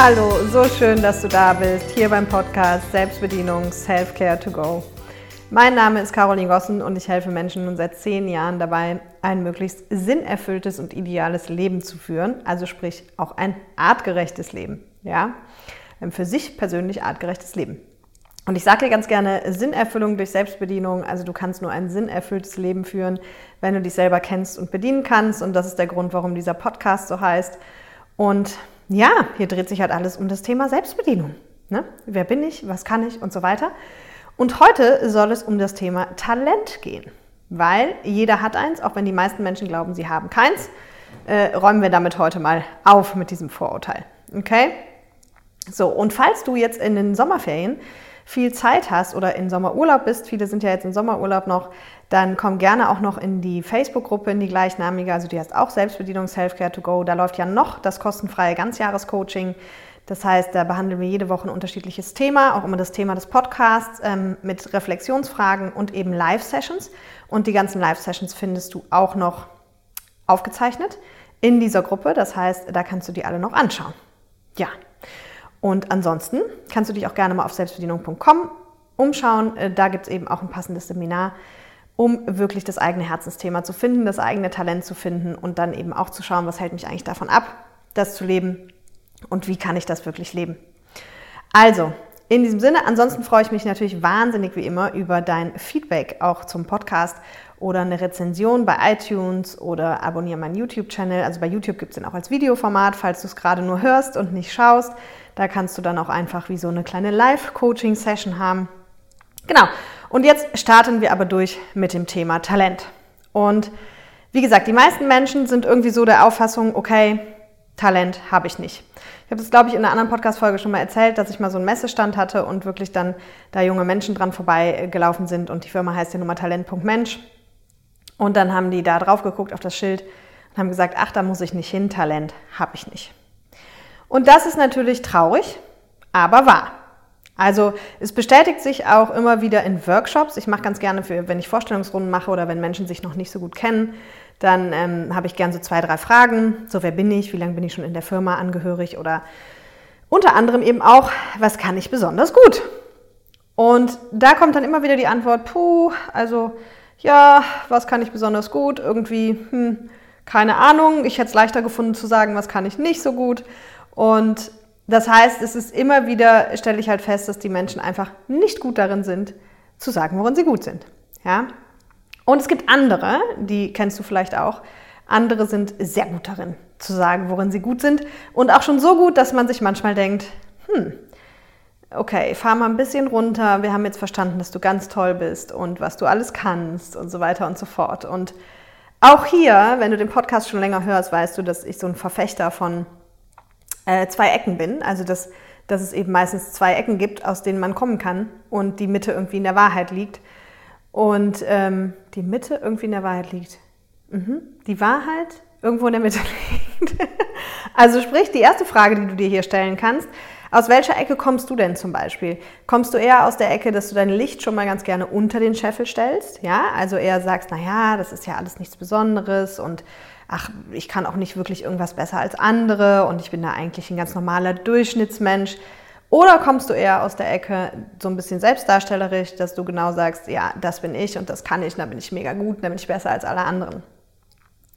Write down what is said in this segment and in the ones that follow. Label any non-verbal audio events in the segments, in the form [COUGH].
Hallo, so schön, dass du da bist, hier beim Podcast Selbstbedienung Self-Care to Go. Mein Name ist Caroline Gossen und ich helfe Menschen nun seit zehn Jahren dabei, ein möglichst sinnerfülltes und ideales Leben zu führen, also sprich auch ein artgerechtes Leben. Ja? Für sich persönlich artgerechtes Leben. Und ich sage dir ganz gerne Sinnerfüllung durch Selbstbedienung. Also du kannst nur ein sinnerfülltes Leben führen, wenn du dich selber kennst und bedienen kannst. Und das ist der Grund, warum dieser Podcast so heißt. Und ja, hier dreht sich halt alles um das Thema Selbstbedienung. Ne? Wer bin ich? Was kann ich? Und so weiter. Und heute soll es um das Thema Talent gehen. Weil jeder hat eins, auch wenn die meisten Menschen glauben, sie haben keins. Äh, räumen wir damit heute mal auf mit diesem Vorurteil. Okay? So, und falls du jetzt in den Sommerferien viel Zeit hast oder in Sommerurlaub bist, viele sind ja jetzt in Sommerurlaub noch, dann komm gerne auch noch in die Facebook-Gruppe, in die gleichnamige, also die heißt auch Selbstbedienung Selfcare to Go. Da läuft ja noch das kostenfreie Ganzjahrescoaching. Das heißt, da behandeln wir jede Woche ein unterschiedliches Thema, auch immer das Thema des Podcasts ähm, mit Reflexionsfragen und eben Live-Sessions. Und die ganzen Live-Sessions findest du auch noch aufgezeichnet in dieser Gruppe. Das heißt, da kannst du die alle noch anschauen. Ja, und ansonsten kannst du dich auch gerne mal auf selbstbedienung.com umschauen. Äh, da gibt es eben auch ein passendes Seminar, um wirklich das eigene Herzensthema zu finden, das eigene Talent zu finden und dann eben auch zu schauen, was hält mich eigentlich davon ab, das zu leben und wie kann ich das wirklich leben. Also, in diesem Sinne, ansonsten freue ich mich natürlich wahnsinnig wie immer über dein Feedback auch zum Podcast oder eine Rezension bei iTunes oder abonniere meinen YouTube-Channel. Also bei YouTube gibt es den auch als Videoformat, falls du es gerade nur hörst und nicht schaust. Da kannst du dann auch einfach wie so eine kleine Live-Coaching-Session haben. Genau. Und jetzt starten wir aber durch mit dem Thema Talent. Und wie gesagt, die meisten Menschen sind irgendwie so der Auffassung, okay, Talent habe ich nicht. Ich habe das, glaube ich, in einer anderen Podcast-Folge schon mal erzählt, dass ich mal so einen Messestand hatte und wirklich dann da junge Menschen dran vorbeigelaufen sind und die Firma heißt ja nun mal Talent.mensch. Und dann haben die da drauf geguckt auf das Schild und haben gesagt, ach, da muss ich nicht hin, Talent habe ich nicht. Und das ist natürlich traurig, aber wahr. Also es bestätigt sich auch immer wieder in Workshops. Ich mache ganz gerne, für, wenn ich Vorstellungsrunden mache oder wenn Menschen sich noch nicht so gut kennen, dann ähm, habe ich gerne so zwei, drei Fragen. So, wer bin ich? Wie lange bin ich schon in der Firma angehörig? Oder unter anderem eben auch, was kann ich besonders gut? Und da kommt dann immer wieder die Antwort, puh, also ja, was kann ich besonders gut? Irgendwie, hm, keine Ahnung. Ich hätte es leichter gefunden zu sagen, was kann ich nicht so gut. Und das heißt, es ist immer wieder, stelle ich halt fest, dass die Menschen einfach nicht gut darin sind, zu sagen, worin sie gut sind. Ja? Und es gibt andere, die kennst du vielleicht auch, andere sind sehr gut darin, zu sagen, worin sie gut sind. Und auch schon so gut, dass man sich manchmal denkt, hm, okay, fahr mal ein bisschen runter, wir haben jetzt verstanden, dass du ganz toll bist und was du alles kannst und so weiter und so fort. Und auch hier, wenn du den Podcast schon länger hörst, weißt du, dass ich so ein Verfechter von äh, zwei Ecken bin. Also dass, dass es eben meistens zwei Ecken gibt, aus denen man kommen kann und die Mitte irgendwie in der Wahrheit liegt. Und ähm, die Mitte irgendwie in der Wahrheit liegt. Mhm. Die Wahrheit irgendwo in der Mitte [LAUGHS] liegt. also sprich, die erste Frage, die du dir hier stellen kannst, aus welcher Ecke kommst du denn zum Beispiel? Kommst du eher aus der Ecke, dass du dein Licht schon mal ganz gerne unter den Scheffel stellst? Ja, also eher sagst, naja, das ist ja alles nichts Besonderes und ach, ich kann auch nicht wirklich irgendwas besser als andere und ich bin da eigentlich ein ganz normaler Durchschnittsmensch. Oder kommst du eher aus der Ecke so ein bisschen selbstdarstellerisch, dass du genau sagst, ja, das bin ich und das kann ich, da bin ich mega gut, da bin ich besser als alle anderen.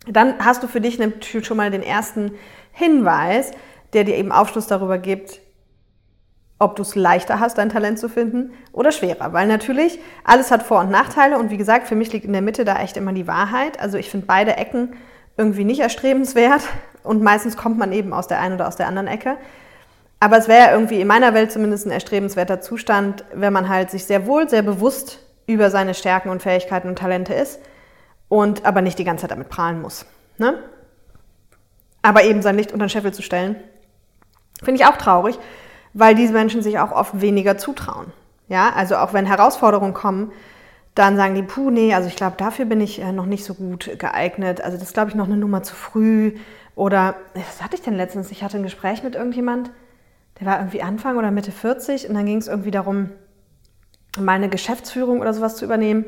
Dann hast du für dich schon mal den ersten Hinweis, der dir eben Aufschluss darüber gibt, ob du es leichter hast, dein Talent zu finden oder schwerer. Weil natürlich, alles hat Vor- und Nachteile und wie gesagt, für mich liegt in der Mitte da echt immer die Wahrheit. Also ich finde beide Ecken irgendwie nicht erstrebenswert und meistens kommt man eben aus der einen oder aus der anderen Ecke. Aber es wäre irgendwie in meiner Welt zumindest ein erstrebenswerter Zustand, wenn man halt sich sehr wohl, sehr bewusst über seine Stärken und Fähigkeiten und Talente ist und aber nicht die ganze Zeit damit prahlen muss. Ne? Aber eben sein Licht unter den Scheffel zu stellen, finde ich auch traurig, weil diese Menschen sich auch oft weniger zutrauen. Ja, also auch wenn Herausforderungen kommen, dann sagen die, puh, nee, also ich glaube, dafür bin ich äh, noch nicht so gut geeignet. Also das glaube ich, noch eine Nummer zu früh. Oder, was hatte ich denn letztens? Ich hatte ein Gespräch mit irgendjemand, der war irgendwie Anfang oder Mitte 40 und dann ging es irgendwie darum, meine Geschäftsführung oder sowas zu übernehmen.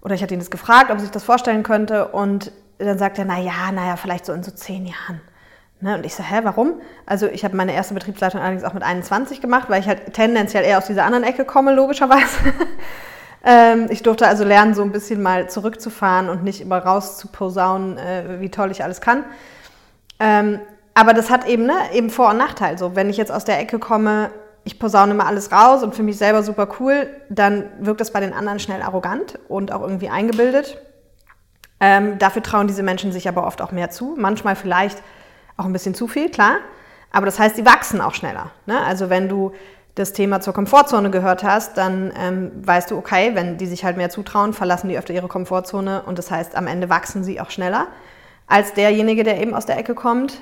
Oder ich hatte ihn das gefragt, ob er sich das vorstellen könnte. Und dann sagt er, naja, naja, vielleicht so in so zehn Jahren. Ne? Und ich so, hä, warum? Also ich habe meine erste Betriebsleitung allerdings auch mit 21 gemacht, weil ich halt tendenziell eher aus dieser anderen Ecke komme, logischerweise. [LAUGHS] ähm, ich durfte also lernen, so ein bisschen mal zurückzufahren und nicht immer raus zu posaunen, äh, wie toll ich alles kann. Ähm, aber das hat eben, ne, eben Vor- und Nachteil. So, wenn ich jetzt aus der Ecke komme, ich posaune immer alles raus und für mich selber super cool, dann wirkt das bei den anderen schnell arrogant und auch irgendwie eingebildet. Ähm, dafür trauen diese Menschen sich aber oft auch mehr zu. Manchmal vielleicht auch ein bisschen zu viel, klar. Aber das heißt, sie wachsen auch schneller. Ne? Also wenn du das Thema zur Komfortzone gehört hast, dann ähm, weißt du, okay, wenn die sich halt mehr zutrauen, verlassen die öfter ihre Komfortzone und das heißt, am Ende wachsen sie auch schneller als derjenige, der eben aus der Ecke kommt.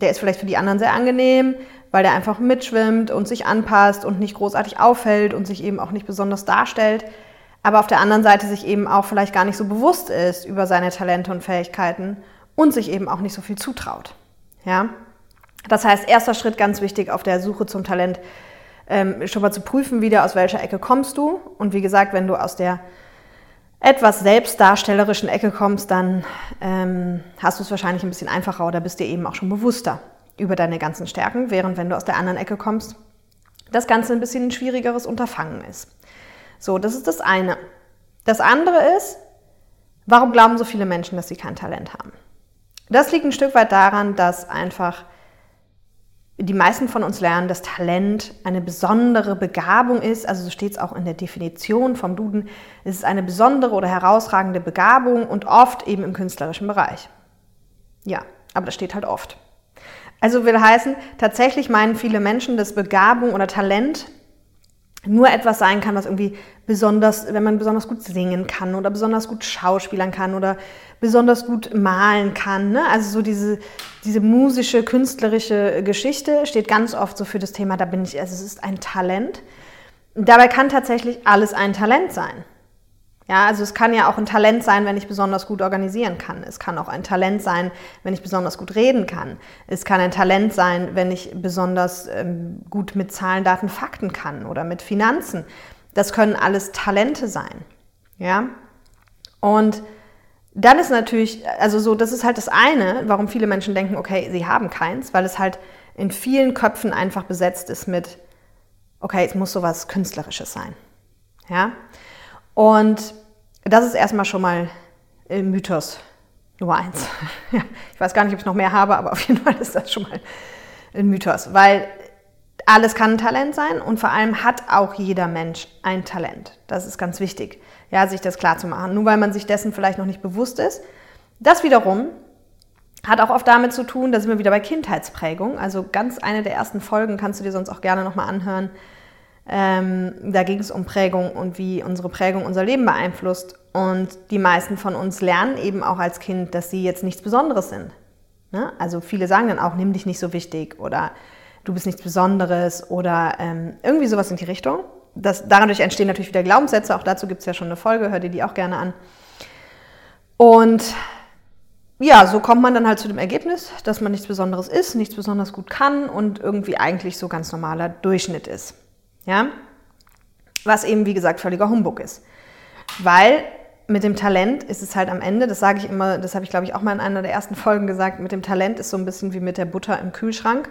Der ist vielleicht für die anderen sehr angenehm, weil der einfach mitschwimmt und sich anpasst und nicht großartig auffällt und sich eben auch nicht besonders darstellt, aber auf der anderen Seite sich eben auch vielleicht gar nicht so bewusst ist über seine Talente und Fähigkeiten und sich eben auch nicht so viel zutraut. Ja? Das heißt, erster Schritt ganz wichtig auf der Suche zum Talent, ähm, schon mal zu prüfen, wieder aus welcher Ecke kommst du. Und wie gesagt, wenn du aus der etwas selbstdarstellerischen Ecke kommst, dann ähm, hast du es wahrscheinlich ein bisschen einfacher oder bist dir eben auch schon bewusster über deine ganzen Stärken, während wenn du aus der anderen Ecke kommst, das Ganze ein bisschen ein schwierigeres Unterfangen ist. So, das ist das eine. Das andere ist, warum glauben so viele Menschen, dass sie kein Talent haben? Das liegt ein Stück weit daran, dass einfach die meisten von uns lernen, dass Talent eine besondere Begabung ist. Also so steht es auch in der Definition vom Duden. Es ist eine besondere oder herausragende Begabung und oft eben im künstlerischen Bereich. Ja, aber das steht halt oft. Also will heißen, tatsächlich meinen viele Menschen, dass Begabung oder Talent nur etwas sein kann, was irgendwie besonders, wenn man besonders gut singen kann oder besonders gut schauspielern kann oder besonders gut malen kann. Ne? Also so diese, diese musische, künstlerische Geschichte steht ganz oft so für das Thema, da bin ich, also es ist ein Talent. Dabei kann tatsächlich alles ein Talent sein. Ja, also es kann ja auch ein Talent sein, wenn ich besonders gut organisieren kann. Es kann auch ein Talent sein, wenn ich besonders gut reden kann. Es kann ein Talent sein, wenn ich besonders ähm, gut mit Zahlen, Daten, Fakten kann oder mit Finanzen. Das können alles Talente sein. Ja? Und dann ist natürlich, also so, das ist halt das eine, warum viele Menschen denken, okay, sie haben keins, weil es halt in vielen Köpfen einfach besetzt ist mit, okay, es muss sowas Künstlerisches sein. Ja? Und das ist erstmal schon mal Mythos Nummer eins. [LAUGHS] Ja, ich weiß gar nicht, ob ich noch mehr habe, aber auf jeden Fall ist das schon mal ein Mythos, weil alles kann ein Talent sein und vor allem hat auch jeder Mensch ein Talent. Das ist ganz wichtig, ja, sich das klar zu machen. Nur weil man sich dessen vielleicht noch nicht bewusst ist. Das wiederum hat auch oft damit zu tun, da sind wir wieder bei Kindheitsprägung. Also ganz eine der ersten Folgen kannst du dir sonst auch gerne nochmal anhören. Ähm, da ging es um Prägung und wie unsere Prägung unser Leben beeinflusst. Und die meisten von uns lernen eben auch als Kind, dass sie jetzt nichts Besonderes sind. Ne? Also viele sagen dann auch, nimm dich nicht so wichtig oder du bist nichts Besonderes oder ähm, irgendwie sowas in die Richtung. Das, dadurch entstehen natürlich wieder Glaubenssätze, auch dazu gibt es ja schon eine Folge, hör dir die auch gerne an. Und ja, so kommt man dann halt zu dem Ergebnis, dass man nichts Besonderes ist, nichts besonders gut kann und irgendwie eigentlich so ganz normaler Durchschnitt ist. Ja? Was eben, wie gesagt, völliger Humbug ist. Weil mit dem Talent ist es halt am Ende, das sage ich immer, das habe ich glaube ich auch mal in einer der ersten Folgen gesagt, mit dem Talent ist so ein bisschen wie mit der Butter im Kühlschrank.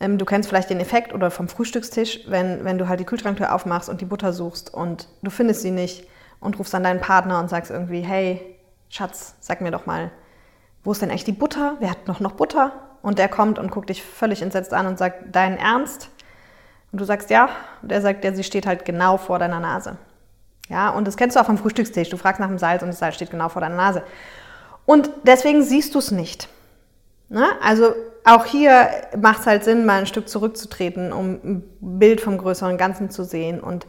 Ähm, du kennst vielleicht den Effekt oder vom Frühstückstisch, wenn, wenn du halt die Kühlschranktür aufmachst und die Butter suchst und du findest sie nicht und rufst dann deinen Partner und sagst irgendwie, hey, Schatz, sag mir doch mal, wo ist denn echt die Butter? Wer hat noch noch Butter? Und der kommt und guckt dich völlig entsetzt an und sagt, dein Ernst? Und du sagst ja, und er sagt, ja, sie steht halt genau vor deiner Nase. Ja, und das kennst du auch vom Frühstückstisch. Du fragst nach dem Salz und das Salz steht genau vor deiner Nase. Und deswegen siehst du es nicht. Ne? Also auch hier macht es halt Sinn, mal ein Stück zurückzutreten, um ein Bild vom größeren Ganzen zu sehen und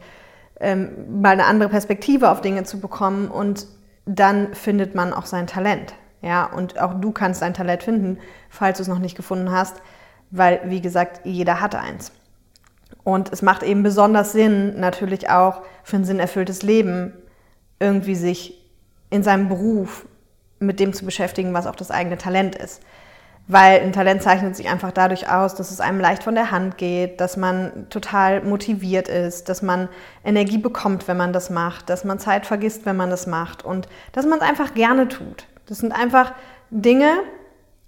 ähm, mal eine andere Perspektive auf Dinge zu bekommen und dann findet man auch sein Talent. Ja, und auch du kannst dein Talent finden, falls du es noch nicht gefunden hast, weil, wie gesagt, jeder hat eins. Und es macht eben besonders Sinn, natürlich auch für ein sinnerfülltes Leben, irgendwie sich in seinem Beruf mit dem zu beschäftigen, was auch das eigene Talent ist. Weil ein Talent zeichnet sich einfach dadurch aus, dass es einem leicht von der Hand geht, dass man total motiviert ist, dass man Energie bekommt, wenn man das macht, dass man Zeit vergisst, wenn man das macht und dass man es einfach gerne tut. Das sind einfach Dinge,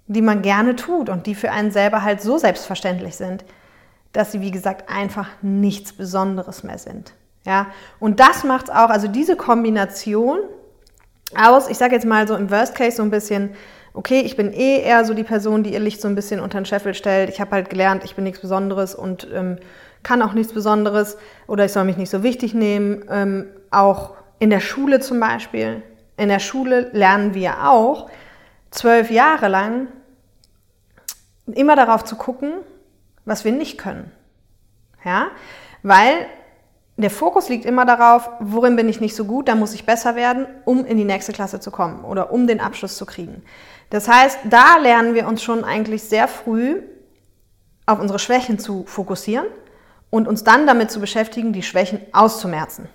die man gerne tut und die für einen selber halt so selbstverständlich sind, dass sie, wie gesagt, einfach nichts Besonderes mehr sind. Ja, und das macht es auch, also diese Kombination aus, ich sage jetzt mal so im Worst Case so ein bisschen, okay, ich bin eh eher so die Person, die ihr Licht so ein bisschen unter den Scheffel stellt. Ich habe halt gelernt, ich bin nichts Besonderes und ähm, kann auch nichts Besonderes oder ich soll mich nicht so wichtig nehmen. Ähm, auch in der Schule zum Beispiel. In der Schule lernen wir auch zwölf Jahre lang immer darauf zu gucken, was wir nicht können. Ja, weil der Fokus liegt immer darauf, worin bin ich nicht so gut, da muss ich besser werden, um in die nächste Klasse zu kommen oder um den Abschluss zu kriegen. Das heißt, da lernen wir uns schon eigentlich sehr früh auf unsere Schwächen zu fokussieren und uns dann damit zu beschäftigen, die Schwächen auszumerzen.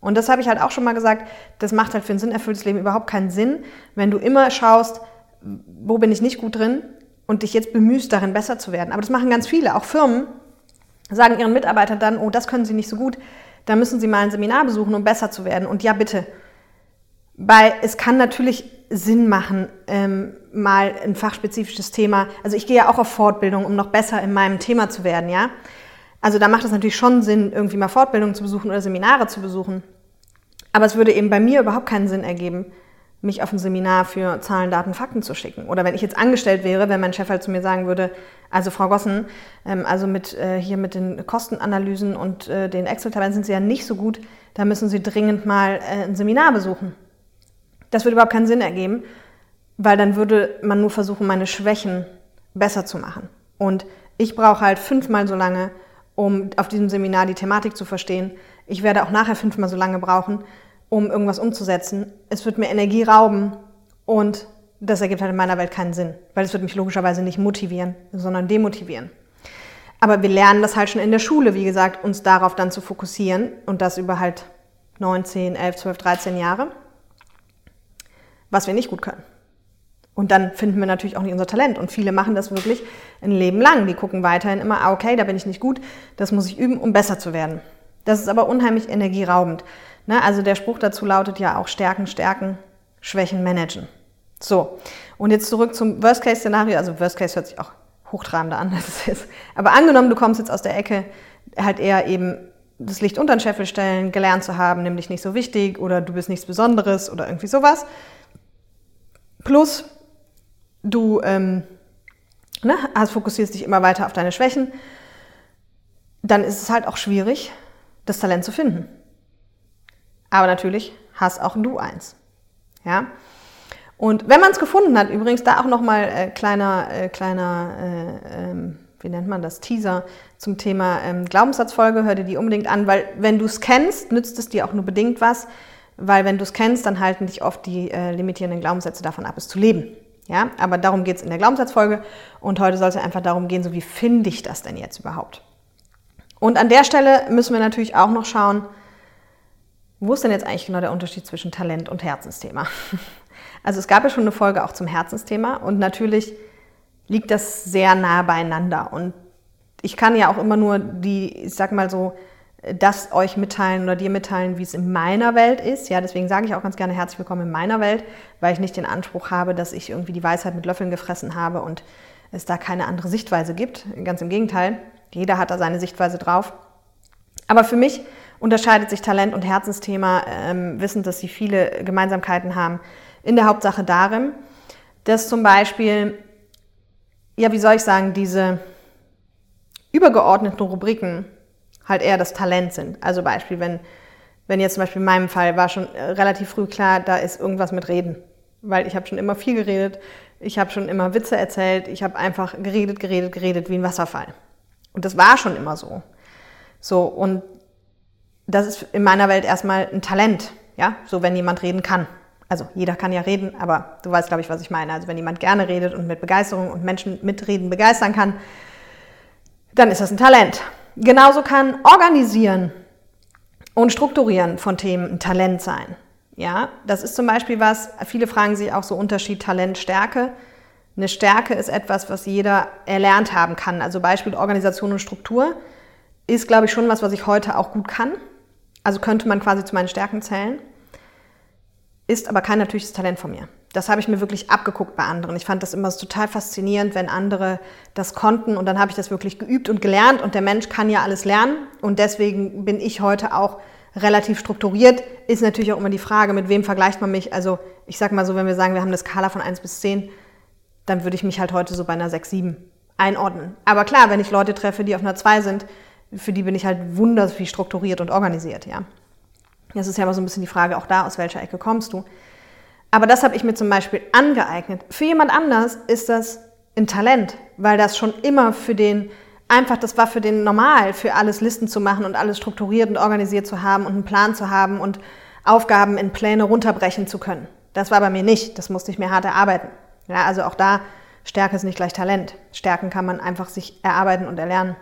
Und das habe ich halt auch schon mal gesagt, das macht halt für ein sinnerfülltes Leben überhaupt keinen Sinn, wenn du immer schaust, wo bin ich nicht gut drin und dich jetzt bemühst, darin besser zu werden. Aber das machen ganz viele, auch Firmen sagen ihren Mitarbeitern dann, oh, das können sie nicht so gut, da müssen sie mal ein Seminar besuchen, um besser zu werden. Und ja, bitte. Weil es kann natürlich Sinn machen, ähm, mal ein fachspezifisches Thema. Also ich gehe ja auch auf Fortbildung, um noch besser in meinem Thema zu werden, ja. Also da macht es natürlich schon Sinn, irgendwie mal Fortbildungen zu besuchen oder Seminare zu besuchen. Aber es würde eben bei mir überhaupt keinen Sinn ergeben, mich auf ein Seminar für Zahlen, Daten, Fakten zu schicken. Oder wenn ich jetzt angestellt wäre, wenn mein Chef halt zu mir sagen würde, also Frau Gossen, ähm, also mit, äh, hier mit den Kostenanalysen und äh, den Excel-Tabellen sind Sie ja nicht so gut, da müssen Sie dringend mal äh, ein Seminar besuchen. Das würde überhaupt keinen Sinn ergeben, weil dann würde man nur versuchen, meine Schwächen besser zu machen. Und ich brauche halt fünfmal so lange, um auf diesem Seminar die Thematik zu verstehen. Ich werde auch nachher fünfmal so lange brauchen, um irgendwas umzusetzen. Es wird mir Energie rauben und das ergibt halt in meiner Welt keinen Sinn, weil es wird mich logischerweise nicht motivieren, sondern demotivieren. Aber wir lernen das halt schon in der Schule, wie gesagt, uns darauf dann zu fokussieren und das über halt 9, 10, 11, 12, 13 Jahre, was wir nicht gut können. Und dann finden wir natürlich auch nicht unser Talent. Und viele machen das wirklich ein Leben lang. Die gucken weiterhin immer, ah, okay, da bin ich nicht gut, das muss ich üben, um besser zu werden. Das ist aber unheimlich energieraubend. Ne? Also der Spruch dazu lautet ja auch Stärken, Stärken, Schwächen managen. So, und jetzt zurück zum Worst-Case-Szenario. Also Worst-Case hört sich auch hochtrabender an, [LAUGHS] als es ist. Aber angenommen, du kommst jetzt aus der Ecke, halt eher eben das Licht unter den Scheffel stellen, gelernt zu haben, nämlich nicht so wichtig oder du bist nichts Besonderes oder irgendwie sowas. Plus, du ähm, ne, also fokussierst dich immer weiter auf deine Schwächen, dann ist es halt auch schwierig, das Talent zu finden. Aber natürlich hast auch du eins. Ja? Und wenn man es gefunden hat, übrigens da auch nochmal äh, kleiner, äh, kleiner äh, ähm, wie nennt man das, Teaser zum Thema ähm, Glaubenssatzfolge, hör dir die unbedingt an, weil wenn du es kennst, nützt es dir auch nur bedingt was, weil wenn du es kennst, dann halten dich oft die äh, limitierenden Glaubenssätze davon ab, es zu leben. Ja, aber darum geht es in der Glaubenssatzfolge und heute soll es einfach darum gehen, so wie finde ich das denn jetzt überhaupt? Und an der Stelle müssen wir natürlich auch noch schauen, wo ist denn jetzt eigentlich genau der Unterschied zwischen Talent und Herzensthema? [LAUGHS] Also es gab ja schon eine Folge auch zum Herzensthema und natürlich liegt das sehr nah beieinander. Und ich kann ja auch immer nur die, ich sag mal so, das euch mitteilen oder dir mitteilen, wie es in meiner Welt ist. Ja, deswegen sage ich auch ganz gerne herzlich willkommen in meiner Welt, weil ich nicht den Anspruch habe, dass ich irgendwie die Weisheit mit Löffeln gefressen habe und es da keine andere Sichtweise gibt. Ganz im Gegenteil, jeder hat da seine Sichtweise drauf. Aber für mich unterscheidet sich Talent und Herzensthema, ähm, wissend, dass sie viele Gemeinsamkeiten haben, in der Hauptsache darin, dass zum Beispiel, ja, wie soll ich sagen, diese übergeordneten Rubriken halt eher das Talent sind. Also Beispiel, wenn, wenn jetzt zum Beispiel in meinem Fall war schon relativ früh klar, da ist irgendwas mit Reden. Weil ich habe schon immer viel geredet, ich habe schon immer Witze erzählt, ich habe einfach geredet, geredet, geredet wie ein Wasserfall. Und das war schon immer so. So, und das ist in meiner Welt erstmal ein Talent, ja, so wenn jemand reden kann. Also jeder kann ja reden, aber du weißt, glaube ich, was ich meine. Also wenn jemand gerne redet und mit Begeisterung und Menschen mit Reden begeistern kann, dann ist das ein Talent. Genauso kann Organisieren und Strukturieren von Themen ein Talent sein. Ja, das ist zum Beispiel was, viele fragen sich auch so Unterschied Talent, Stärke. Eine Stärke ist etwas, was jeder erlernt haben kann. Also Beispiel Organisation und Struktur ist, glaube ich, schon was, was ich heute auch gut kann. Also könnte man quasi zu meinen Stärken zählen. Ist aber kein natürliches Talent von mir. Das habe ich mir wirklich abgeguckt bei anderen. Ich fand das immer total faszinierend, wenn andere das konnten. Und dann habe ich das wirklich geübt und gelernt. Und der Mensch kann ja alles lernen. Und deswegen bin ich heute auch relativ strukturiert. Ist natürlich auch immer die Frage, mit wem vergleicht man mich. Also ich sage mal so, wenn wir sagen, wir haben eine Skala von 1 bis 10, dann würde ich mich halt heute so bei einer 6, 7 einordnen. Aber klar, wenn ich Leute treffe, die auf einer 2 sind, für die bin ich halt wunderbar strukturiert und organisiert, ja. Das ist ja immer so ein bisschen die Frage, auch da, aus welcher Ecke kommst du? Aber das habe ich mir zum Beispiel angeeignet. Für jemand anders ist das ein Talent, weil das schon immer für den, einfach, das war für den normal, für alles Listen zu machen und alles strukturiert und organisiert zu haben und einen Plan zu haben und Aufgaben in Pläne runterbrechen zu können. Das war bei mir nicht, das musste ich mir hart erarbeiten. Ja, also auch da, Stärke ist nicht gleich Talent. Stärken kann man einfach sich erarbeiten und erlernen.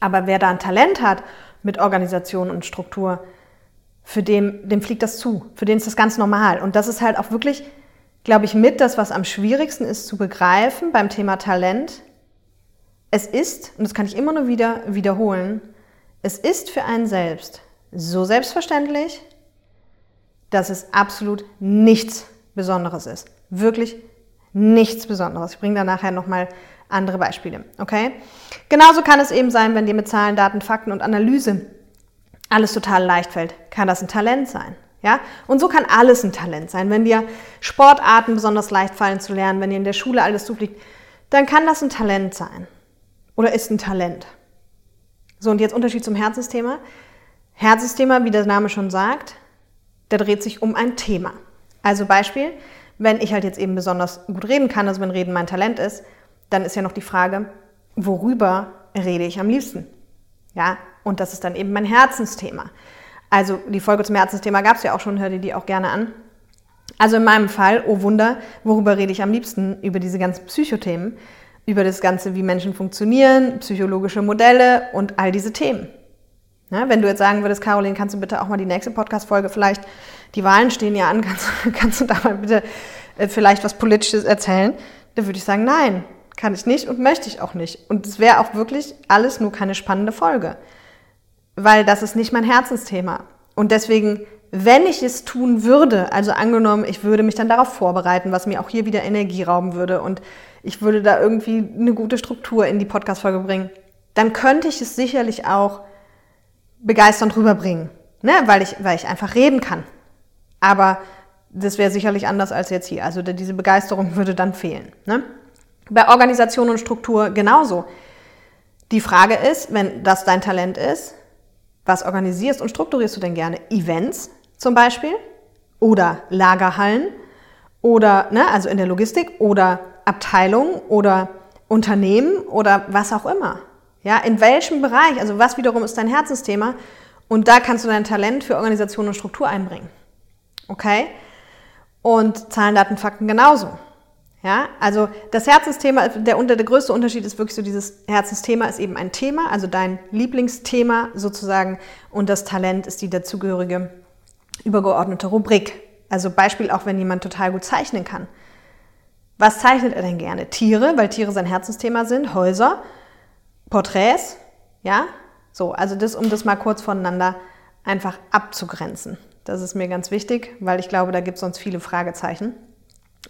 Aber wer da ein Talent hat mit Organisation und Struktur, für den, dem fliegt das zu. Für den ist das ganz normal. Und das ist halt auch wirklich, glaube ich, mit das, was am schwierigsten ist zu begreifen beim Thema Talent. Es ist, und das kann ich immer nur wieder wiederholen, es ist für einen selbst so selbstverständlich, dass es absolut nichts Besonderes ist. Wirklich nichts Besonderes. Ich bringe da nachher nochmal andere Beispiele. Okay? Genauso kann es eben sein, wenn dir mit Zahlen, Daten, Fakten und Analyse alles total leicht fällt, kann das ein Talent sein. Ja? Und so kann alles ein Talent sein. Wenn dir Sportarten besonders leicht fallen zu lernen, wenn dir in der Schule alles zufliegt, dann kann das ein Talent sein. Oder ist ein Talent. So, und jetzt Unterschied zum Herzensthema. Herzensthema, wie der Name schon sagt, der dreht sich um ein Thema. Also Beispiel, wenn ich halt jetzt eben besonders gut reden kann, also wenn Reden mein Talent ist, dann ist ja noch die Frage, worüber rede ich am liebsten? Ja, und das ist dann eben mein Herzensthema. Also die Folge zum Herzensthema gab es ja auch schon, hör dir die auch gerne an. Also in meinem Fall, oh Wunder, worüber rede ich am liebsten? Über diese ganzen Psychothemen, über das Ganze, wie Menschen funktionieren, psychologische Modelle und all diese Themen. Ja, wenn du jetzt sagen würdest, Caroline, kannst du bitte auch mal die nächste Podcast-Folge vielleicht, die Wahlen stehen ja an, [LAUGHS] kannst, kannst du da mal bitte äh, vielleicht was Politisches erzählen? Dann würde ich sagen, nein, kann ich nicht und möchte ich auch nicht. Und es wäre auch wirklich alles nur keine spannende Folge weil das ist nicht mein Herzensthema. Und deswegen, wenn ich es tun würde, also angenommen, ich würde mich dann darauf vorbereiten, was mir auch hier wieder Energie rauben würde und ich würde da irgendwie eine gute Struktur in die Podcast-Folge bringen, dann könnte ich es sicherlich auch begeisternd rüberbringen, ne? weil, ich, weil ich einfach reden kann. Aber das wäre sicherlich anders als jetzt hier. Also diese Begeisterung würde dann fehlen. Ne? Bei Organisation und Struktur genauso. Die Frage ist, wenn das dein Talent ist, was organisierst und strukturierst du denn gerne? Events zum Beispiel oder Lagerhallen oder, ne, also in der Logistik oder Abteilungen oder Unternehmen oder was auch immer. Ja, in welchem Bereich, also was wiederum ist dein Herzensthema und da kannst du dein Talent für Organisation und Struktur einbringen. Okay? Und Zahlen, Daten, Fakten genauso. Ja, also das Herzensthema, der, der größte Unterschied ist wirklich so, dieses Herzensthema ist eben ein Thema, also dein Lieblingsthema sozusagen und das Talent ist die dazugehörige übergeordnete Rubrik. Also Beispiel auch, wenn jemand total gut zeichnen kann. Was zeichnet er denn gerne? Tiere, weil Tiere sein Herzensthema sind, Häuser, Porträts, ja? So, also das, um das mal kurz voneinander einfach abzugrenzen. Das ist mir ganz wichtig, weil ich glaube, da gibt es sonst viele Fragezeichen.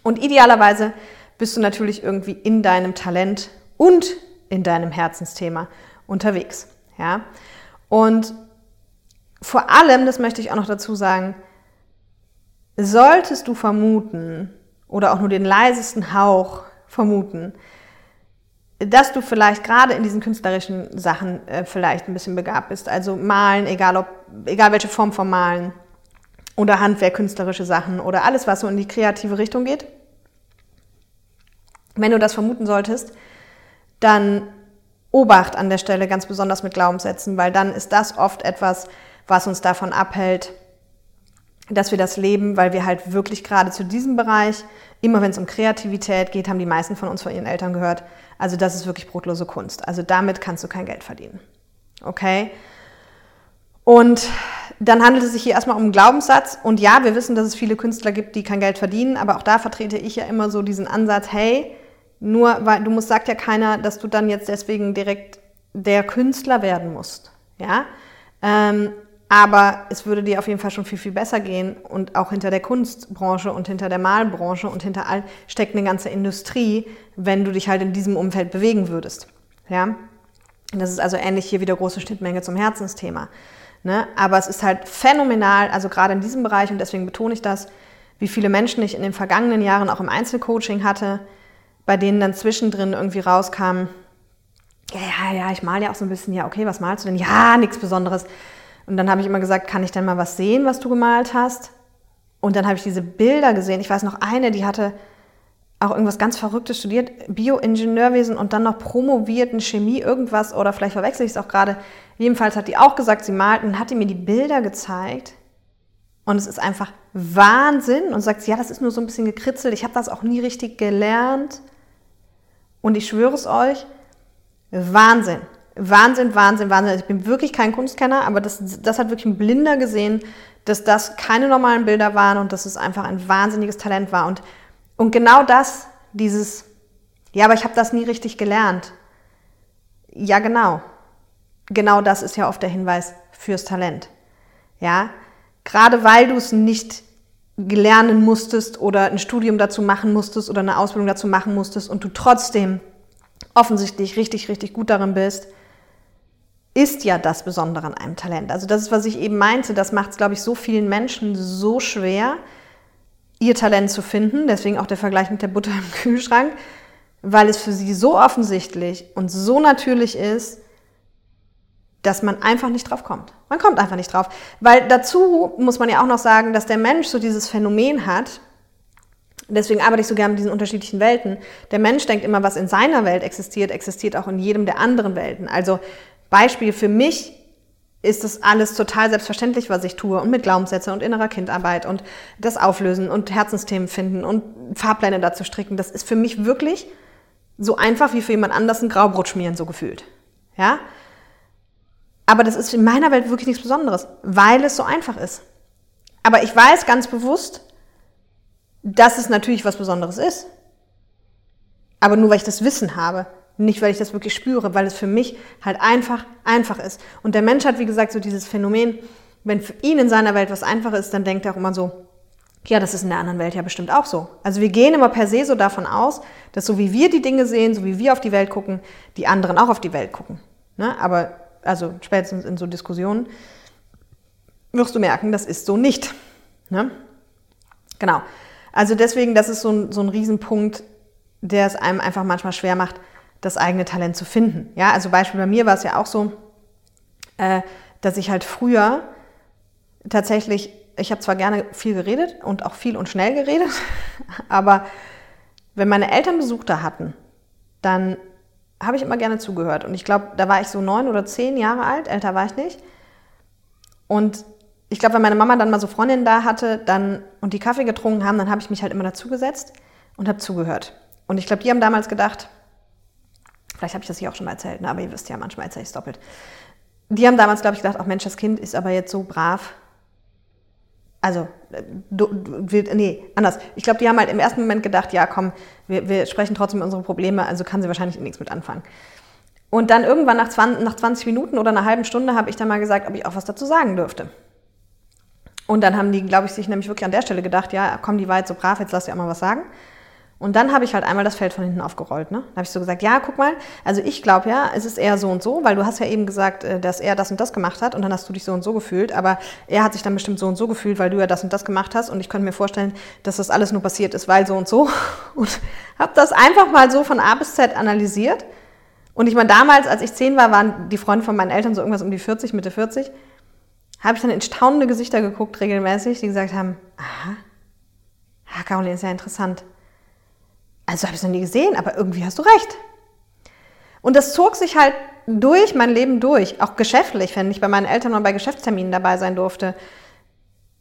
Und idealerweise bist du natürlich irgendwie in deinem Talent und in deinem Herzensthema unterwegs. Ja? Und vor allem, das möchte ich auch noch dazu sagen, solltest du vermuten oder auch nur den leisesten Hauch vermuten, dass du vielleicht gerade in diesen künstlerischen Sachen äh, vielleicht ein bisschen begabt bist. Also malen, egal ob, egal welche Form von malen, oder Handwerk, künstlerische Sachen oder alles, was so in die kreative Richtung geht. Wenn du das vermuten solltest, dann Obacht an der Stelle ganz besonders mit Glaubenssätzen, weil dann ist das oft etwas, was uns davon abhält, dass wir das leben, weil wir halt wirklich gerade zu diesem Bereich, immer wenn es um Kreativität geht, haben die meisten von uns von ihren Eltern gehört, also das ist wirklich brotlose Kunst. Also damit kannst du kein Geld verdienen. Okay? Und dann handelt es sich hier erstmal um einen Glaubenssatz. Und ja, wir wissen, dass es viele Künstler gibt, die kein Geld verdienen, aber auch da vertrete ich ja immer so diesen Ansatz, hey, nur weil du musst, sagt ja keiner, dass du dann jetzt deswegen direkt der Künstler werden musst. Ja? Ähm, Aber es würde dir auf jeden Fall schon viel, viel besser gehen. Und auch hinter der Kunstbranche und hinter der Malbranche und hinter all steckt eine ganze Industrie, wenn du dich halt in diesem Umfeld bewegen würdest. Ja? Das ist also ähnlich hier wieder große Schnittmenge zum Herzensthema. Ne? Aber es ist halt phänomenal, also gerade in diesem Bereich, und deswegen betone ich das, wie viele Menschen ich in den vergangenen Jahren auch im Einzelcoaching hatte, bei denen dann zwischendrin irgendwie rauskam, ja, ja, ja, ich male ja auch so ein bisschen, ja, okay, was malst du denn? Ja, nichts Besonderes. Und dann habe ich immer gesagt, kann ich denn mal was sehen, was du gemalt hast? Und dann habe ich diese Bilder gesehen. Ich weiß noch eine, die hatte auch irgendwas ganz Verrücktes studiert, Bioingenieurwesen und dann noch promoviert in Chemie, irgendwas, oder vielleicht verwechsel ich es auch gerade. Jedenfalls hat die auch gesagt, sie malt und hat die mir die Bilder gezeigt. Und es ist einfach Wahnsinn. Und sagt, ja, das ist nur so ein bisschen gekritzelt. Ich habe das auch nie richtig gelernt. Und ich schwöre es euch, Wahnsinn. Wahnsinn, Wahnsinn, Wahnsinn. Ich bin wirklich kein Kunstkenner, aber das, das hat wirklich ein Blinder gesehen, dass das keine normalen Bilder waren und dass es einfach ein wahnsinniges Talent war. Und, und genau das, dieses, ja, aber ich habe das nie richtig gelernt. Ja, genau. Genau das ist ja oft der Hinweis fürs Talent. Ja, gerade weil du es nicht lernen musstest oder ein Studium dazu machen musstest oder eine Ausbildung dazu machen musstest und du trotzdem offensichtlich richtig, richtig gut darin bist, ist ja das Besondere an einem Talent. Also das ist, was ich eben meinte, das macht es, glaube ich, so vielen Menschen so schwer, ihr Talent zu finden. Deswegen auch der Vergleich mit der Butter im [LAUGHS] Kühlschrank, weil es für sie so offensichtlich und so natürlich ist, dass man einfach nicht drauf kommt. Man kommt einfach nicht drauf. Weil dazu muss man ja auch noch sagen, dass der Mensch so dieses Phänomen hat, deswegen arbeite ich so gerne mit diesen unterschiedlichen Welten. Der Mensch denkt immer, was in seiner Welt existiert, existiert auch in jedem der anderen Welten. Also Beispiel für mich ist das alles total selbstverständlich, was ich tue und mit Glaubenssätze und innerer Kindarbeit und das Auflösen und Herzensthemen finden und Fahrpläne dazu stricken. Das ist für mich wirklich so einfach wie für jemand anders ein Graubrot schmieren, so gefühlt. Ja? Aber das ist in meiner Welt wirklich nichts Besonderes, weil es so einfach ist. Aber ich weiß ganz bewusst, dass es natürlich was Besonderes ist. Aber nur weil ich das Wissen habe. Nicht, weil ich das wirklich spüre, weil es für mich halt einfach, einfach ist. Und der Mensch hat, wie gesagt, so dieses Phänomen, wenn für ihn in seiner Welt was einfach ist, dann denkt er auch immer so, ja, das ist in der anderen Welt ja bestimmt auch so. Also wir gehen immer per se so davon aus, dass so wie wir die Dinge sehen, so wie wir auf die Welt gucken, die anderen auch auf die Welt gucken. Ne? Aber also spätestens in so Diskussionen wirst du merken, das ist so nicht. Ne? Genau. Also deswegen, das ist so ein, so ein Riesenpunkt, der es einem einfach manchmal schwer macht, das eigene Talent zu finden. Ja, also Beispiel bei mir war es ja auch so, äh, dass ich halt früher tatsächlich, ich habe zwar gerne viel geredet und auch viel und schnell geredet, [LAUGHS] aber wenn meine Eltern Besuch da hatten, dann habe ich immer gerne zugehört. Und ich glaube, da war ich so neun oder zehn Jahre alt, älter war ich nicht. Und ich glaube, wenn meine Mama dann mal so Freundinnen da hatte dann, und die Kaffee getrunken haben, dann habe ich mich halt immer dazugesetzt und habe zugehört. Und ich glaube, die haben damals gedacht, Vielleicht habe ich das hier auch schon mal erzählt, ne? aber ihr wisst ja, manchmal erzähle ich es doppelt. Die haben damals, glaube ich, gedacht, ach Mensch, das Kind ist aber jetzt so brav. Also, du, du, nee, anders. Ich glaube, die haben halt im ersten Moment gedacht, ja, komm, wir, wir sprechen trotzdem unsere Probleme, also kann sie wahrscheinlich nichts mit anfangen. Und dann irgendwann nach 20, nach 20 Minuten oder einer halben Stunde habe ich dann mal gesagt, ob ich auch was dazu sagen dürfte. Und dann haben die, glaube ich, sich nämlich wirklich an der Stelle gedacht, ja, komm, die war jetzt so brav, jetzt lass dir auch mal was sagen. Und dann habe ich halt einmal das Feld von hinten aufgerollt. Ne? Da habe ich so gesagt, ja, guck mal, also ich glaube ja, es ist eher so und so, weil du hast ja eben gesagt, äh, dass er das und das gemacht hat und dann hast du dich so und so gefühlt, aber er hat sich dann bestimmt so und so gefühlt, weil du ja das und das gemacht hast und ich könnte mir vorstellen, dass das alles nur passiert ist, weil so und so. [LAUGHS] Und habe das einfach mal so von A bis Z analysiert. Und ich meine, damals, als ich zehn war, waren die Freunde von meinen Eltern so irgendwas um die 40, Mitte 40, habe ich dann in staunende Gesichter geguckt, regelmäßig, die gesagt haben, aha, Caroline ist ja interessant. Also habe ich es noch nie gesehen, aber irgendwie hast du recht. Und das zog sich halt durch mein Leben durch, auch geschäftlich, wenn ich bei meinen Eltern mal bei Geschäftsterminen dabei sein durfte.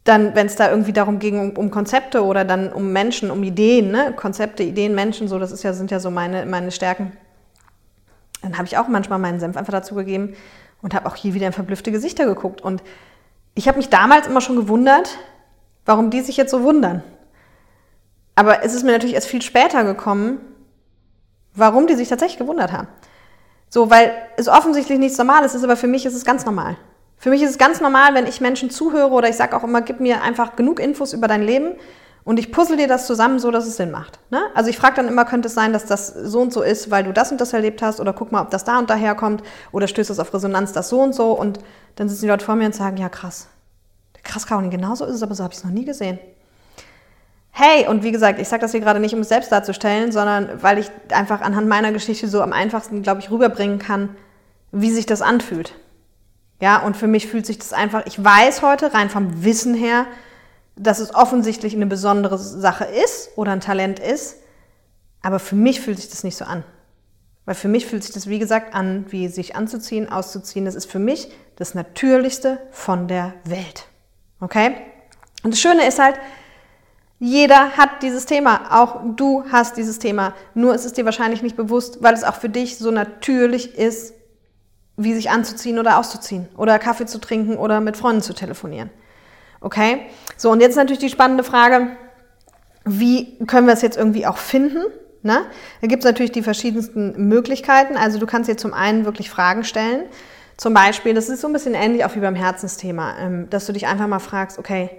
Dann, wenn es da irgendwie darum ging, um, um, Konzepte oder dann um Menschen, um Ideen, ne? Konzepte, Ideen, Menschen, so, das ist ja, sind ja so meine, meine Stärken. Dann habe ich auch manchmal meinen Senf einfach dazu gegeben und habe auch hier wieder in verblüffte Gesichter geguckt. Und ich habe mich damals immer schon gewundert, warum die sich jetzt so wundern. Aber es ist mir natürlich erst viel später gekommen, warum die sich tatsächlich gewundert haben. So, weil es offensichtlich nichts Normales ist, aber für mich ist es ganz normal. Für mich ist es ganz normal, wenn ich Menschen zuhöre oder ich sage auch immer, gib mir einfach genug Infos über dein Leben und ich puzzle dir das zusammen, so dass es Sinn macht. Ne? Also ich frage dann immer, könnte es sein, dass das so und so ist, weil du das und das erlebt hast oder guck mal, ob das da und daher kommt oder stößt es auf Resonanz, das so und so und dann sitzen die Leute vor mir und sagen, ja krass, krass Caroline, genauso ist es, aber so habe ich es noch nie gesehen. Hey, und wie gesagt, ich sage das hier gerade nicht, um es selbst darzustellen, sondern weil ich einfach anhand meiner Geschichte so am einfachsten, glaube ich, rüberbringen kann, wie sich das anfühlt. Ja, und für mich fühlt sich das einfach, ich weiß heute rein vom Wissen her, dass es offensichtlich eine besondere Sache ist oder ein Talent ist, aber für mich fühlt sich das nicht so an. Weil für mich fühlt sich das, wie gesagt, an, wie sich anzuziehen, auszuziehen. Das ist für mich das Natürlichste von der Welt. Okay? Und das Schöne ist halt, jeder hat dieses Thema. Auch du hast dieses Thema. Nur ist es dir wahrscheinlich nicht bewusst, weil es auch für dich so natürlich ist, wie sich anzuziehen oder auszuziehen oder Kaffee zu trinken oder mit Freunden zu telefonieren. Okay? So, und jetzt natürlich die spannende Frage, wie können wir es jetzt irgendwie auch finden? Ne? Da gibt es natürlich die verschiedensten Möglichkeiten. Also du kannst dir zum einen wirklich Fragen stellen. Zum Beispiel, das ist so ein bisschen ähnlich auch wie beim Herzensthema, ähm, dass du dich einfach mal fragst, okay,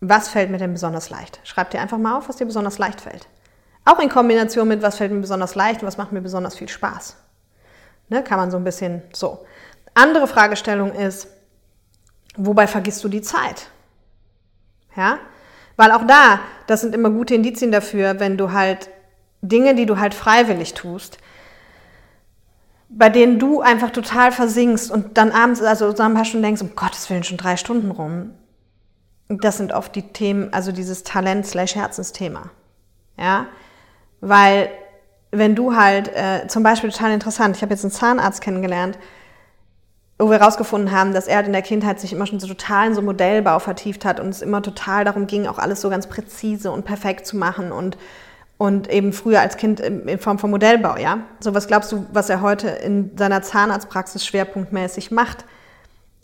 was fällt mir denn besonders leicht? Schreib dir einfach mal auf, was dir besonders leicht fällt. Auch in Kombination mit, was fällt mir besonders leicht und was macht mir besonders viel Spaß. Ne, kann man so ein bisschen so. Andere Fragestellung ist, wobei vergisst du die Zeit? Ja? Weil auch da, das sind immer gute Indizien dafür, wenn du halt Dinge, die du halt freiwillig tust, bei denen du einfach total versinkst und dann abends, also so ein paar Stunden denkst, um Gottes Willen, schon drei Stunden rum. Das sind oft die Themen, also dieses Talent slash Herzensthema. Ja? Weil wenn du halt, äh, zum Beispiel total interessant, ich habe jetzt einen Zahnarzt kennengelernt, wo wir herausgefunden haben, dass er halt in der Kindheit sich immer schon so total in so Modellbau vertieft hat und es immer total darum ging, auch alles so ganz präzise und perfekt zu machen und, und eben früher als Kind in Form von Modellbau, ja. So was glaubst du, was er heute in seiner Zahnarztpraxis schwerpunktmäßig macht?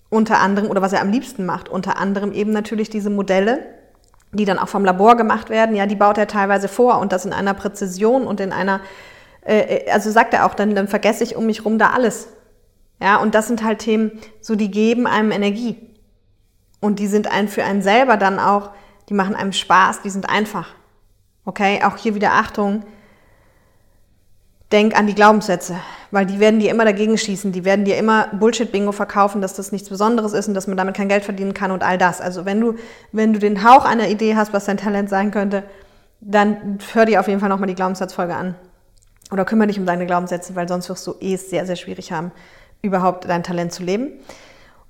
Unter anderem, oder was er am liebsten macht, unter anderem eben natürlich diese Modelle, die dann auch vom Labor gemacht werden, ja, die baut er teilweise vor und das in einer Präzision und in einer, äh, äh, also sagt er auch, dann, dann vergesse ich um mich rum da alles. Ja, und das sind halt Themen, so die geben einem Energie. Und die sind ein für einen selber dann auch, die machen einem Spaß, die sind einfach. Okay, auch hier wieder Achtung, denk an die Glaubenssätze, weil die werden dir immer dagegen schießen, die werden dir immer Bullshit-Bingo verkaufen, dass das nichts Besonderes ist und dass man damit kein Geld verdienen kann und all das. Also wenn du, wenn du den Hauch einer Idee hast, was dein Talent sein könnte, dann hör dir auf jeden Fall nochmal die Glaubenssatzfolge an. Oder kümmere dich um deine Glaubenssätze, weil sonst wirst du eh es sehr, sehr schwierig haben, überhaupt dein Talent zu leben.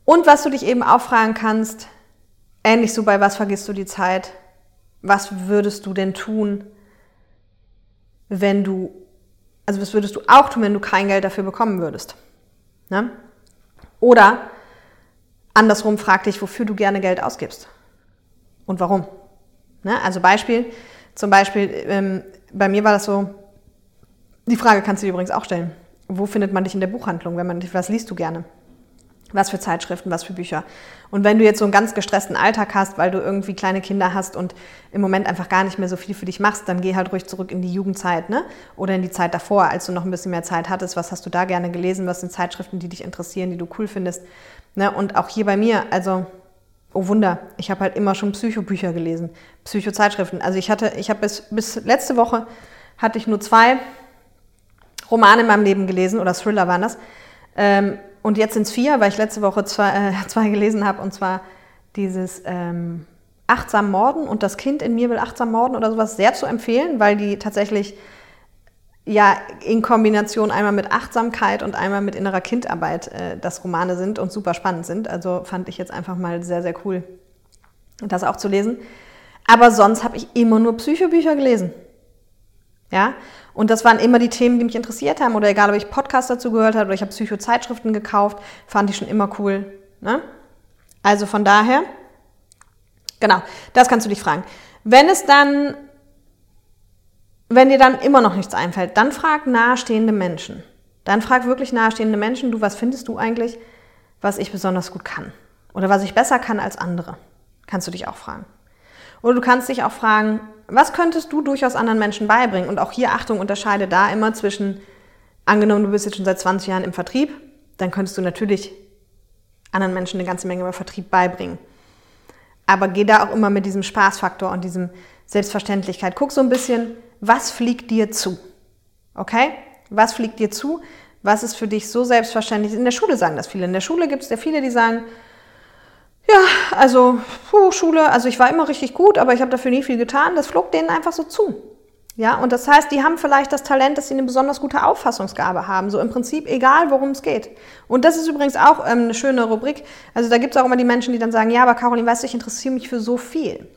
Und was du dich eben auch fragen kannst, ähnlich so bei was vergisst du die Zeit, was würdest du denn tun, wenn du also was würdest du auch tun, wenn du kein Geld dafür bekommen würdest? Ne? Oder andersrum frag dich, wofür du gerne Geld ausgibst und warum. Ne? Also Beispiel, zum Beispiel, ähm, bei mir war das so, die Frage kannst du dir übrigens auch stellen. Wo findet man dich in der Buchhandlung? Wenn man dich, was liest du gerne? Was für Zeitschriften, was für Bücher. Und wenn du jetzt so einen ganz gestressten Alltag hast, weil du irgendwie kleine Kinder hast und im Moment einfach gar nicht mehr so viel für dich machst, dann geh halt ruhig zurück in die Jugendzeit, ne? Oder in die Zeit davor, als du noch ein bisschen mehr Zeit hattest. Was hast du da gerne gelesen? Was sind Zeitschriften, die dich interessieren, die du cool findest? Ne? Und auch hier bei mir, also oh Wunder, ich habe halt immer schon Psychobücher gelesen, Psychozeitschriften. Also ich hatte, ich habe bis, bis letzte Woche hatte ich nur zwei Romane in meinem Leben gelesen oder Thriller waren das. Ähm, und jetzt sind es vier, weil ich letzte Woche zwei, äh, [LAUGHS] zwei gelesen habe, und zwar dieses ähm, Achtsam Morden und das Kind in mir will achtsam morden oder sowas sehr zu empfehlen, weil die tatsächlich ja in Kombination einmal mit Achtsamkeit und einmal mit innerer Kindarbeit äh, das Romane sind und super spannend sind. Also fand ich jetzt einfach mal sehr, sehr cool, das auch zu lesen. Aber sonst habe ich immer nur Psychobücher gelesen. Ja, und das waren immer die Themen, die mich interessiert haben. Oder egal, ob ich Podcast dazu gehört habe oder ich habe Psychozeitschriften gekauft, fand ich schon immer cool. Ne? Also von daher, genau, das kannst du dich fragen. Wenn es dann, wenn dir dann immer noch nichts einfällt, dann frag nahestehende Menschen. Dann frag wirklich nahestehende Menschen, du, was findest du eigentlich, was ich besonders gut kann? Oder was ich besser kann als andere? Kannst du dich auch fragen. Oder du kannst dich auch fragen, was könntest du durchaus anderen Menschen beibringen? Und auch hier, Achtung, unterscheide da immer zwischen, angenommen, du bist jetzt schon seit 20 Jahren im Vertrieb, dann könntest du natürlich anderen Menschen eine ganze Menge über Vertrieb beibringen. Aber geh da auch immer mit diesem Spaßfaktor und diesem Selbstverständlichkeit. Guck so ein bisschen, was fliegt dir zu? Okay? Was fliegt dir zu? Was ist für dich so selbstverständlich? In der Schule sagen das viele. In der Schule gibt es ja viele, die sagen, ja, also puh, Schule, also ich war immer richtig gut, aber ich habe dafür nie viel getan. Das flog denen einfach so zu. Ja, und das heißt, die haben vielleicht das Talent, dass sie eine besonders gute Auffassungsgabe haben. So im Prinzip egal, worum es geht. Und das ist übrigens auch ähm, eine schöne Rubrik. Also da gibt es auch immer die Menschen, die dann sagen, ja, aber Caroline, weißt du, ich interessiere mich für so viel.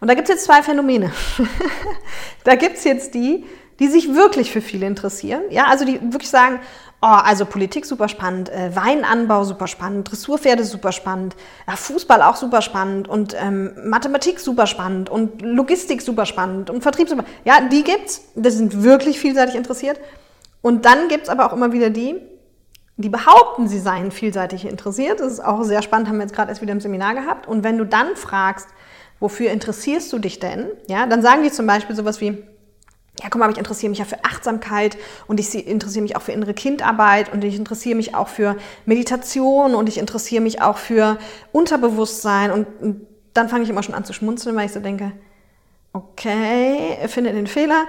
Und da gibt es jetzt zwei Phänomene. [LAUGHS] da gibt es jetzt die, die sich wirklich für viele interessieren. Ja, also die wirklich sagen, oh, also Politik super spannend, äh, Weinanbau super spannend, Dressurpferde super spannend, ja, Fußball auch super spannend und ähm, Mathematik super spannend und Logistik super spannend und Vertrieb super. Ja, die gibt's. Das sind wirklich vielseitig interessiert. Und dann gibt's aber auch immer wieder die, die behaupten, sie seien vielseitig interessiert. Das ist auch sehr spannend, haben wir jetzt gerade erst wieder im Seminar gehabt. Und wenn du dann fragst, wofür interessierst du dich denn? Ja, dann sagen die zum Beispiel sowas wie, ja, guck mal, ich interessiere mich ja für Achtsamkeit und ich interessiere mich auch für innere Kindarbeit und ich interessiere mich auch für Meditation und ich interessiere mich auch für Unterbewusstsein und, und dann fange ich immer schon an zu schmunzeln, weil ich so denke, okay, finde den Fehler.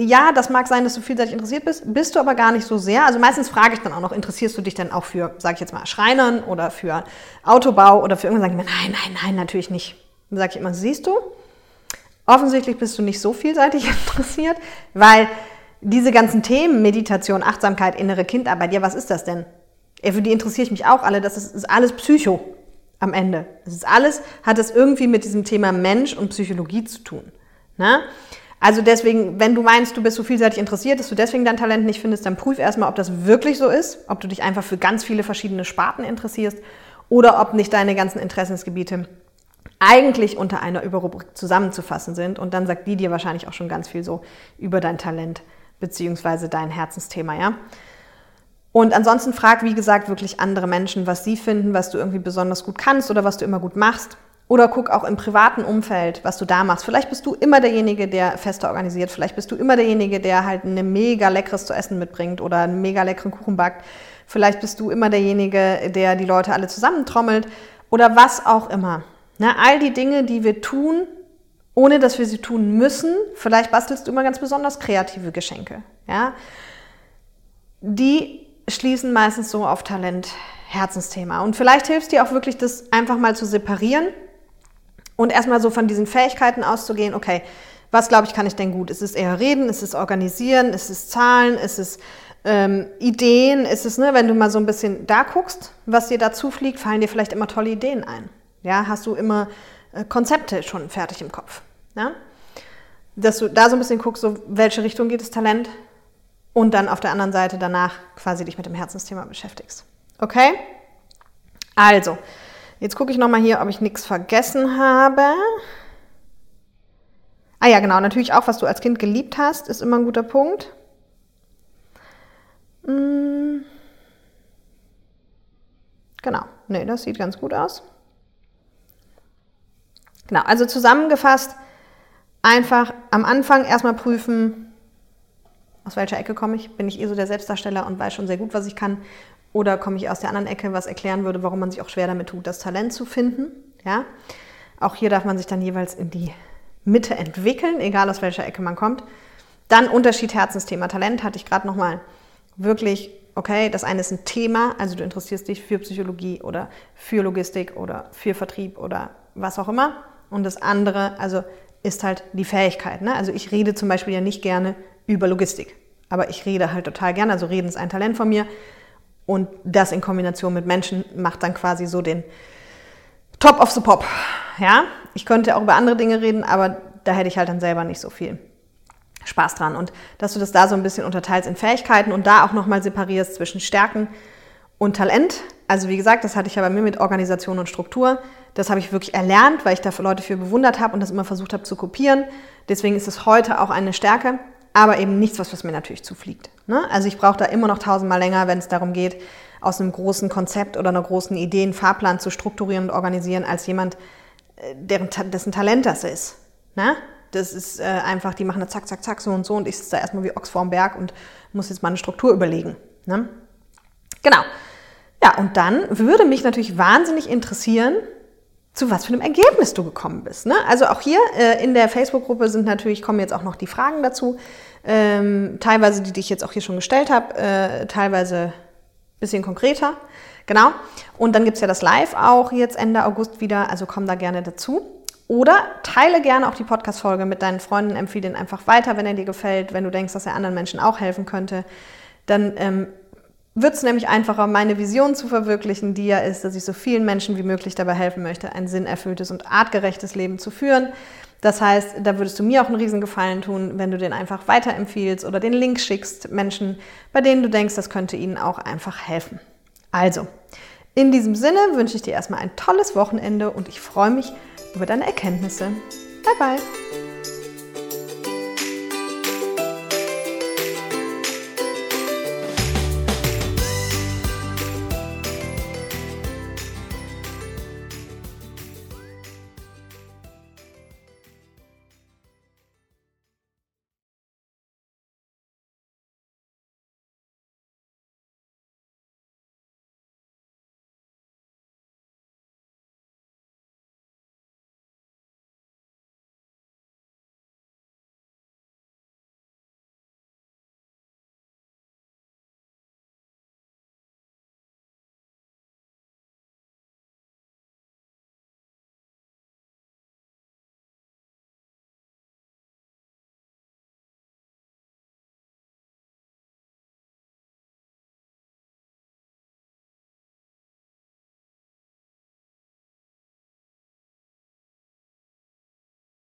Ja, das mag sein, dass du vielseitig interessiert bist, bist du aber gar nicht so sehr. Also meistens frage ich dann auch noch, interessierst du dich denn auch für, sage ich jetzt mal, Schreinern oder für Autobau oder für irgendwas? Sage ich mir, nein, nein, nein, natürlich nicht. Dann sage ich immer, siehst du, Offensichtlich bist du nicht so vielseitig [LAUGHS] interessiert, weil diese ganzen Themen, Meditation, Achtsamkeit, innere Kindarbeit, ja, was ist das denn? Für die interessiere ich mich auch alle. Das ist, ist alles Psycho am Ende. Das ist alles, hat es irgendwie mit diesem Thema Mensch und Psychologie zu tun. Ne? Also deswegen, wenn du meinst, du bist so vielseitig interessiert, dass du deswegen dein Talent nicht findest, dann prüf erstmal, ob das wirklich so ist, ob du dich einfach für ganz viele verschiedene Sparten interessierst oder ob nicht deine ganzen Interessensgebiete eigentlich unter einer Überrubrik zusammenzufassen sind. Und dann sagt die dir wahrscheinlich auch schon ganz viel so über dein Talent beziehungsweise dein Herzensthema, ja. Und ansonsten frag, wie gesagt, wirklich andere Menschen, was sie finden, was du irgendwie besonders gut kannst oder was du immer gut machst. Oder guck auch im privaten Umfeld, was du da machst. Vielleicht bist du immer derjenige, der Feste organisiert. Vielleicht bist du immer derjenige, der halt eine mega leckeres zu essen mitbringt oder einen mega leckeren Kuchen backt. Vielleicht bist du immer derjenige, der die Leute alle zusammentrommelt oder was auch immer. Na, all die Dinge, die wir tun, ohne dass wir sie tun müssen, vielleicht bastelst du immer ganz besonders kreative Geschenke, ja, die schließen meistens so auf Talent, Herzensthema. Und vielleicht hilft dir auch wirklich, das einfach mal zu separieren und erstmal so von diesen Fähigkeiten auszugehen, okay, was glaube ich, kann ich denn gut? Ist es eher reden? Ist es organisieren? Ist es Zahlen? Ist es ähm, Ideen? Ist es, ne, wenn du mal so ein bisschen da guckst, was dir dazu fliegt, fallen dir vielleicht immer tolle Ideen ein. Ja, hast du immer äh, Konzepte schon fertig im Kopf. Ja? Dass du da so ein bisschen guckst, so welche Richtung geht das Talent und dann auf der anderen Seite danach quasi dich mit dem Herzensthema beschäftigst. Okay? Also, jetzt gucke ich nochmal hier, ob ich nichts vergessen habe. Ah ja, genau, natürlich auch, was du als Kind geliebt hast, ist immer ein guter Punkt. Hm. Genau, nee, das sieht ganz gut aus. Genau, also zusammengefasst, einfach am Anfang erstmal prüfen, aus welcher Ecke komme ich? Bin ich eh so der Selbstdarsteller und weiß schon sehr gut, was ich kann? Oder komme ich aus der anderen Ecke, was erklären würde, warum man sich auch schwer damit tut, das Talent zu finden? Ja? Auch hier darf man sich dann jeweils in die Mitte entwickeln, egal aus welcher Ecke man kommt. Dann Unterschied Herzensthema Talent hatte ich gerade nochmal wirklich, okay, das eine ist ein Thema, also du interessierst dich für Psychologie oder für Logistik oder für Vertrieb oder was auch immer. Und das andere, also ist halt die Fähigkeit. Ne? Also ich rede zum Beispiel ja nicht gerne über Logistik, aber ich rede halt total gerne. Also reden ist ein Talent von mir. Und das in Kombination mit Menschen macht dann quasi so den Top of the Pop. Ja, ich könnte auch über andere Dinge reden, aber da hätte ich halt dann selber nicht so viel Spaß dran. Und dass du das da so ein bisschen unterteilst in Fähigkeiten und da auch nochmal separierst zwischen Stärken und Talent. Also wie gesagt, das hatte ich ja bei mir mit Organisation und Struktur. Das habe ich wirklich erlernt, weil ich da Leute für bewundert habe und das immer versucht habe zu kopieren. Deswegen ist es heute auch eine Stärke, aber eben nichts, was, was mir natürlich zufliegt. Ne? Also ich brauche da immer noch tausendmal länger, wenn es darum geht, aus einem großen Konzept oder einer großen Idee einen Fahrplan zu strukturieren und organisieren, als jemand, äh, deren, dessen Talent das ist. Ne? Das ist äh, einfach, die machen da zack, zack, zack, so und so und ich sitze da erstmal wie Ochs vorm Berg und muss jetzt mal eine Struktur überlegen. Ne? Genau. Ja, und dann würde mich natürlich wahnsinnig interessieren, zu was für einem Ergebnis du gekommen bist. Ne? Also auch hier äh, in der Facebook-Gruppe sind natürlich, kommen jetzt auch noch die Fragen dazu. Ähm, teilweise die, die ich jetzt auch hier schon gestellt habe, äh, teilweise bisschen konkreter. Genau. Und dann gibt es ja das Live auch jetzt Ende August wieder, also komm da gerne dazu. Oder teile gerne auch die Podcast-Folge mit deinen Freunden, empfehle ihn einfach weiter, wenn er dir gefällt, wenn du denkst, dass er anderen Menschen auch helfen könnte. Dann ähm, wird es nämlich einfacher, meine Vision zu verwirklichen, die ja ist, dass ich so vielen Menschen wie möglich dabei helfen möchte, ein sinnerfülltes und artgerechtes Leben zu führen. Das heißt, da würdest du mir auch einen Riesengefallen tun, wenn du den einfach weiterempfiehlst oder den Link schickst, Menschen, bei denen du denkst, das könnte ihnen auch einfach helfen. Also, in diesem Sinne wünsche ich dir erstmal ein tolles Wochenende und ich freue mich über deine Erkenntnisse. Bye bye!